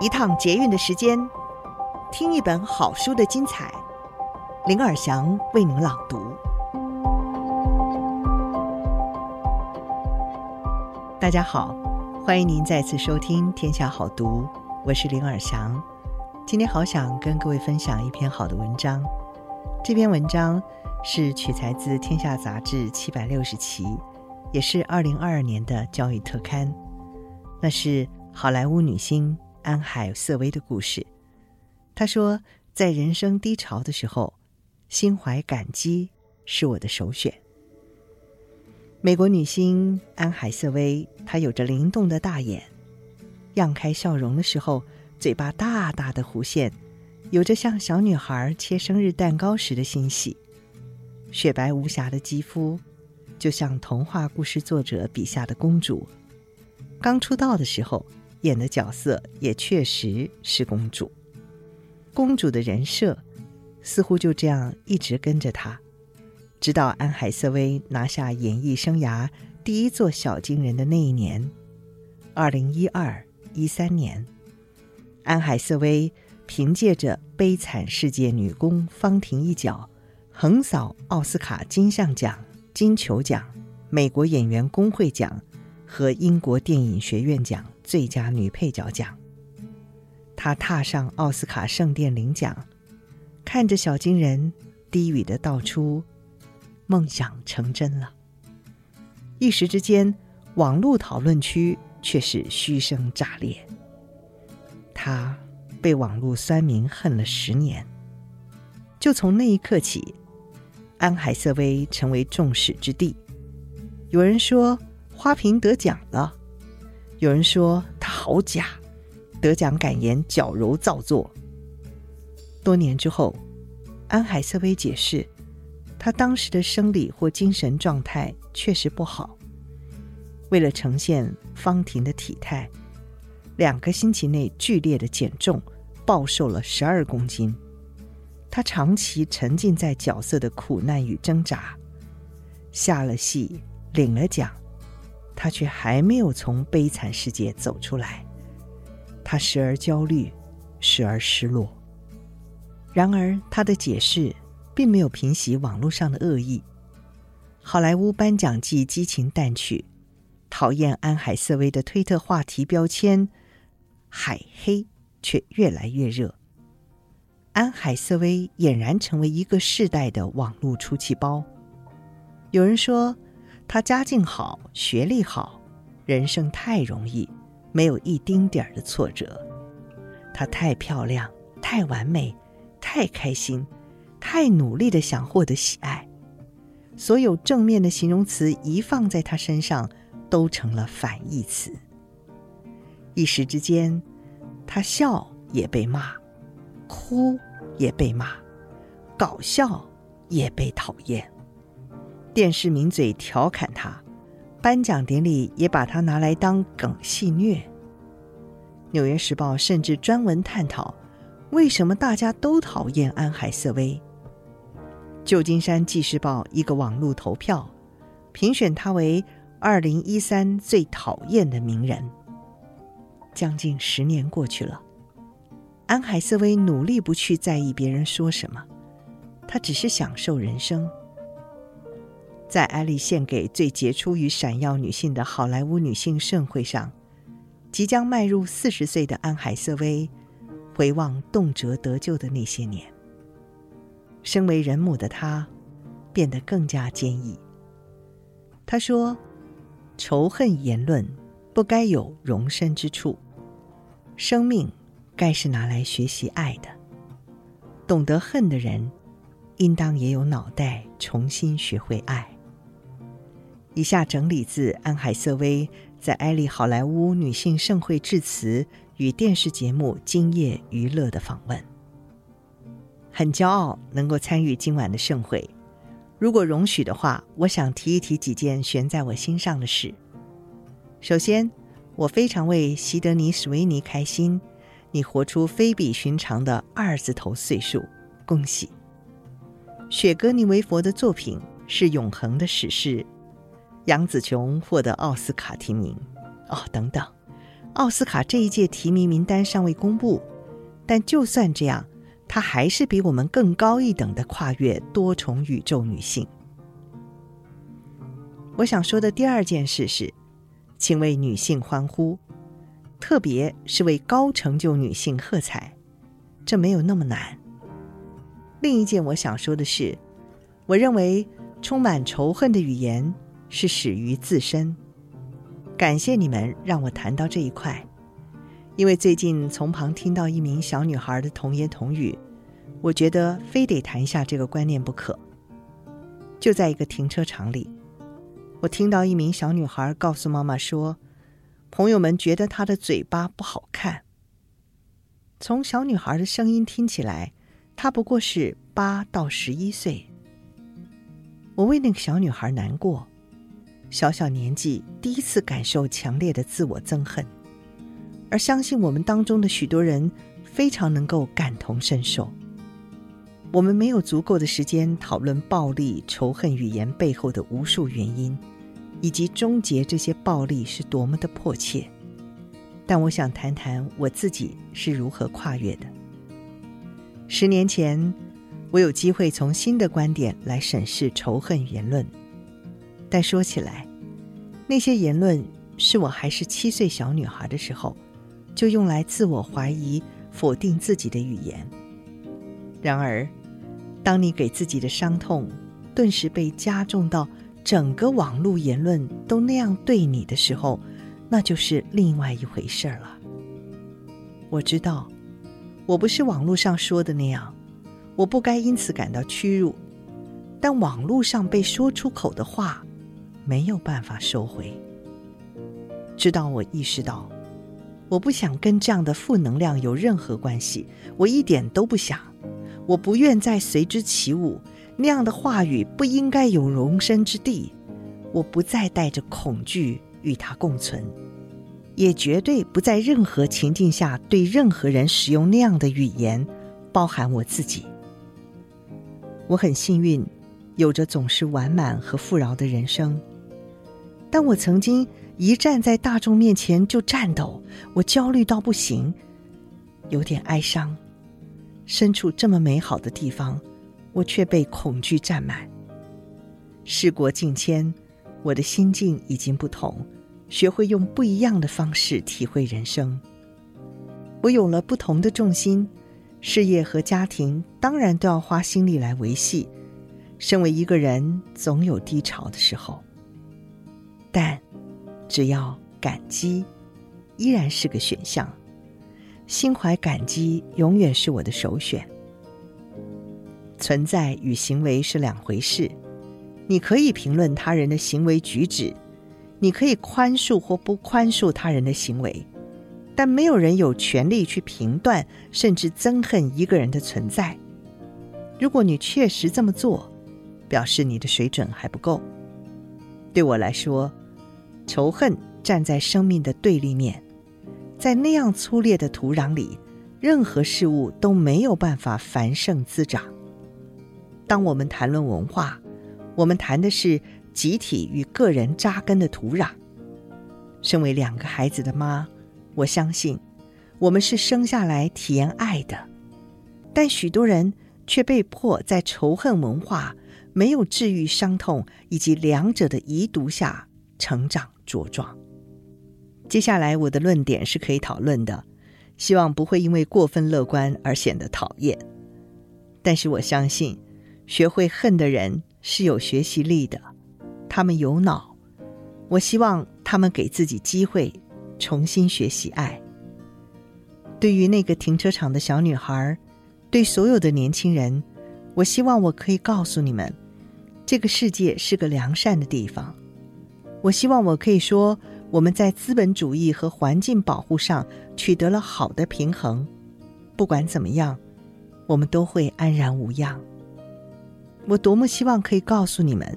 一趟捷运的时间，听一本好书的精彩。林尔祥为您朗读。大家好，欢迎您再次收听《天下好读》，我是林尔祥。今天好想跟各位分享一篇好的文章。这篇文章是取材自《天下》杂志七百六十期，也是二零二二年的教育特刊。那是好莱坞女星。安海瑟薇的故事。她说，在人生低潮的时候，心怀感激是我的首选。美国女星安海瑟薇，她有着灵动的大眼，漾开笑容的时候，嘴巴大大的弧线，有着像小女孩切生日蛋糕时的欣喜。雪白无瑕的肌肤，就像童话故事作者笔下的公主。刚出道的时候。演的角色也确实是公主，公主的人设似乎就这样一直跟着她，直到安海瑟薇拿下演艺生涯第一座小金人的那一年，二零一二一三年，安海瑟薇凭借着《悲惨世界》女工方婷一角，横扫奥斯卡金像奖、金球奖、美国演员工会奖和英国电影学院奖。最佳女配角奖，她踏上奥斯卡圣殿领奖，看着小金人低语的道出：“梦想成真了。”一时之间，网络讨论区却是嘘声炸裂。她被网络酸民恨了十年，就从那一刻起，安海瑟薇成为众矢之的。有人说，花瓶得奖了。有人说他好假，得奖感言矫揉造作。多年之后，安海瑟薇解释，他当时的生理或精神状态确实不好。为了呈现方婷的体态，两个星期内剧烈的减重，暴瘦了十二公斤。他长期沉浸在角色的苦难与挣扎，下了戏，领了奖。他却还没有从悲惨世界走出来，他时而焦虑，时而失落。然而，他的解释并没有平息网络上的恶意。好莱坞颁奖季激情淡去，讨厌安海瑟薇的推特话题标签“海黑”却越来越热。安海瑟薇俨然成为一个世代的网络出气包。有人说，她家境好，学历好，人生太容易，没有一丁点儿的挫折。她太漂亮，太完美，太开心，太努力的想获得喜爱。所有正面的形容词一放在她身上，都成了反义词。一时之间，她笑也被骂，哭也被骂，搞笑也被讨厌。电视名嘴调侃他，颁奖典礼也把他拿来当梗戏谑。《纽约时报》甚至专门探讨为什么大家都讨厌安海瑟薇。旧金山纪事报一个网络投票，评选他为二零一三最讨厌的名人。将近十年过去了，安海瑟薇努力不去在意别人说什么，她只是享受人生。在艾丽献给最杰出与闪耀女性的好莱坞女性盛会上，即将迈入四十岁的安海瑟薇回望动辄得咎的那些年，身为人母的她变得更加坚毅。她说：“仇恨言论不该有容身之处，生命该是拿来学习爱的。懂得恨的人，应当也有脑袋，重新学会爱。”以下整理自安海瑟薇在艾丽好莱坞女性盛会致辞与电视节目《今夜娱乐》的访问。很骄傲能够参与今晚的盛会。如果容许的话，我想提一提几件悬在我心上的事。首先，我非常为席德尼·史维尼开心，你活出非比寻常的二字头岁数，恭喜！雪歌尼维佛的作品是永恒的史诗。杨紫琼获得奥斯卡提名，哦，等等，奥斯卡这一届提名名单尚未公布，但就算这样，她还是比我们更高一等的跨越多重宇宙女性。我想说的第二件事是，请为女性欢呼，特别是为高成就女性喝彩，这没有那么难。另一件我想说的是，我认为充满仇恨的语言是始于自身。感谢你们让我谈到这一块，因为最近从旁听到一名小女孩的童言童语，我觉得非得谈一下这个观念不可。就在一个停车场里，我听到一名小女孩告诉妈妈说，朋友们觉得她的嘴巴不好看。从小女孩的声音听起来，她不过是八到十一岁。我为那个小女孩难过。小小年纪，第一次感受强烈的自我憎恨，而相信我们当中的许多人非常能够感同身受。我们没有足够的时间讨论暴力、仇恨语言背后的无数原因，以及终结这些暴力是多么的迫切。但我想谈谈我自己是如何跨越的。十年前，我有机会从新的观点来审视仇恨言论。但说起来，那些言论是我还是七岁小女孩的时候，就用来自我怀疑、否定自己的语言。然而，当你给自己的伤痛顿时被加重到整个网络言论都那样对你的时候，那就是另外一回事了。我知道，我不是网络上说的那样，我不该因此感到屈辱。但网络上被说出口的话，没有办法收回。直到我意识到，我不想跟这样的负能量有任何关系，我一点都不想，我不愿再随之起舞。那样的话语不应该有容身之地。我不再带着恐惧与它共存，也绝对不在任何情境下对任何人使用那样的语言，包含我自己。我很幸运，有着总是完满和富饶的人生。但我曾经一站在大众面前就颤抖，我焦虑到不行，有点哀伤。身处这么美好的地方，我却被恐惧占满。事过境迁，我的心境已经不同，学会用不一样的方式体会人生。我有了不同的重心，事业和家庭当然都要花心力来维系。身为一个人，总有低潮的时候。但，只要感激，依然是个选项。心怀感激永远是我的首选。存在与行为是两回事。你可以评论他人的行为举止，你可以宽恕或不宽恕他人的行为，但没有人有权利去评断甚至憎恨一个人的存在。如果你确实这么做，表示你的水准还不够。对我来说，仇恨站在生命的对立面，在那样粗劣的土壤里，任何事物都没有办法繁盛滋长。当我们谈论文化，我们谈的是集体与个人扎根的土壤。身为两个孩子的妈，我相信我们是生下来体验爱的，但许多人却被迫在仇恨文化。没有治愈伤痛以及两者的遗毒下成长茁壮。接下来我的论点是可以讨论的，希望不会因为过分乐观而显得讨厌。但是我相信，学会恨的人是有学习力的，他们有脑。我希望他们给自己机会重新学习爱。对于那个停车场的小女孩，对所有的年轻人，我希望我可以告诉你们。这个世界是个良善的地方，我希望我可以说，我们在资本主义和环境保护上取得了好的平衡。不管怎么样，我们都会安然无恙。我多么希望可以告诉你们，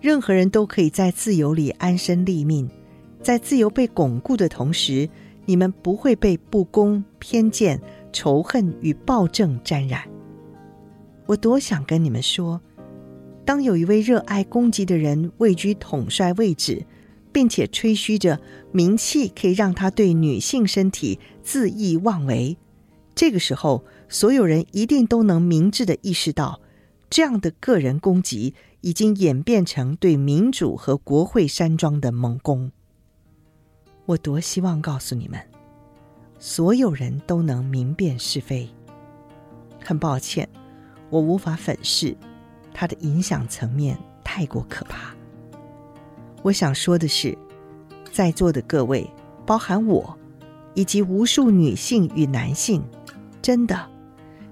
任何人都可以在自由里安身立命，在自由被巩固的同时，你们不会被不公、偏见、仇恨与暴政沾染。我多想跟你们说。当有一位热爱攻击的人位居统帅位置，并且吹嘘着名气可以让他对女性身体恣意妄为，这个时候，所有人一定都能明智地意识到，这样的个人攻击已经演变成对民主和国会山庄的猛攻。我多希望告诉你们，所有人都能明辨是非。很抱歉，我无法粉饰，它的影响层面太过可怕。我想说的是，在座的各位，包含我，以及无数女性与男性，真的，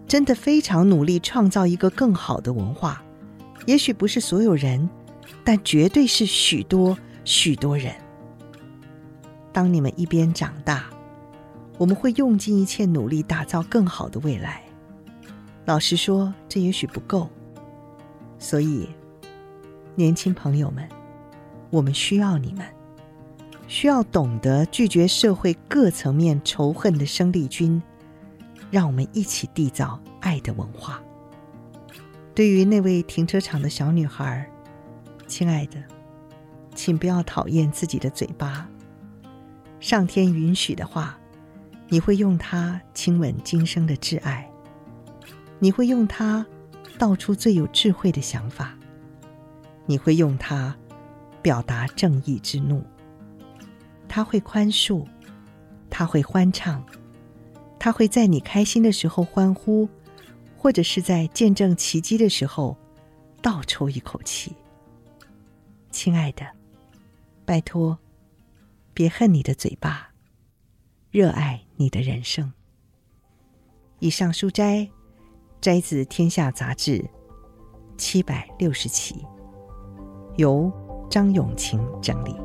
真的非常努力创造一个更好的文化。也许不是所有人，但绝对是许多许多人。当你们一边长大，我们会用尽一切努力打造更好的未来。老实说，这也许不够。所以，年轻朋友们。我们需要你们，需要懂得拒绝社会各层面仇恨的生力军，让我们一起缔造爱的文化。对于那位停车场的小女孩，亲爱的，请不要讨厌自己的嘴巴。上天允许的话，你会用它亲吻今生的挚爱，你会用它道出最有智慧的想法，你会用它。表达正义之怒，他会宽恕，他会欢唱，他会在你开心的时候欢呼，或者是在见证奇迹的时候倒抽一口气。亲爱的，拜托，别恨你的嘴巴，热爱你的人生。以上书斋摘自《天下》杂志七百六十期，由。张永晴整理。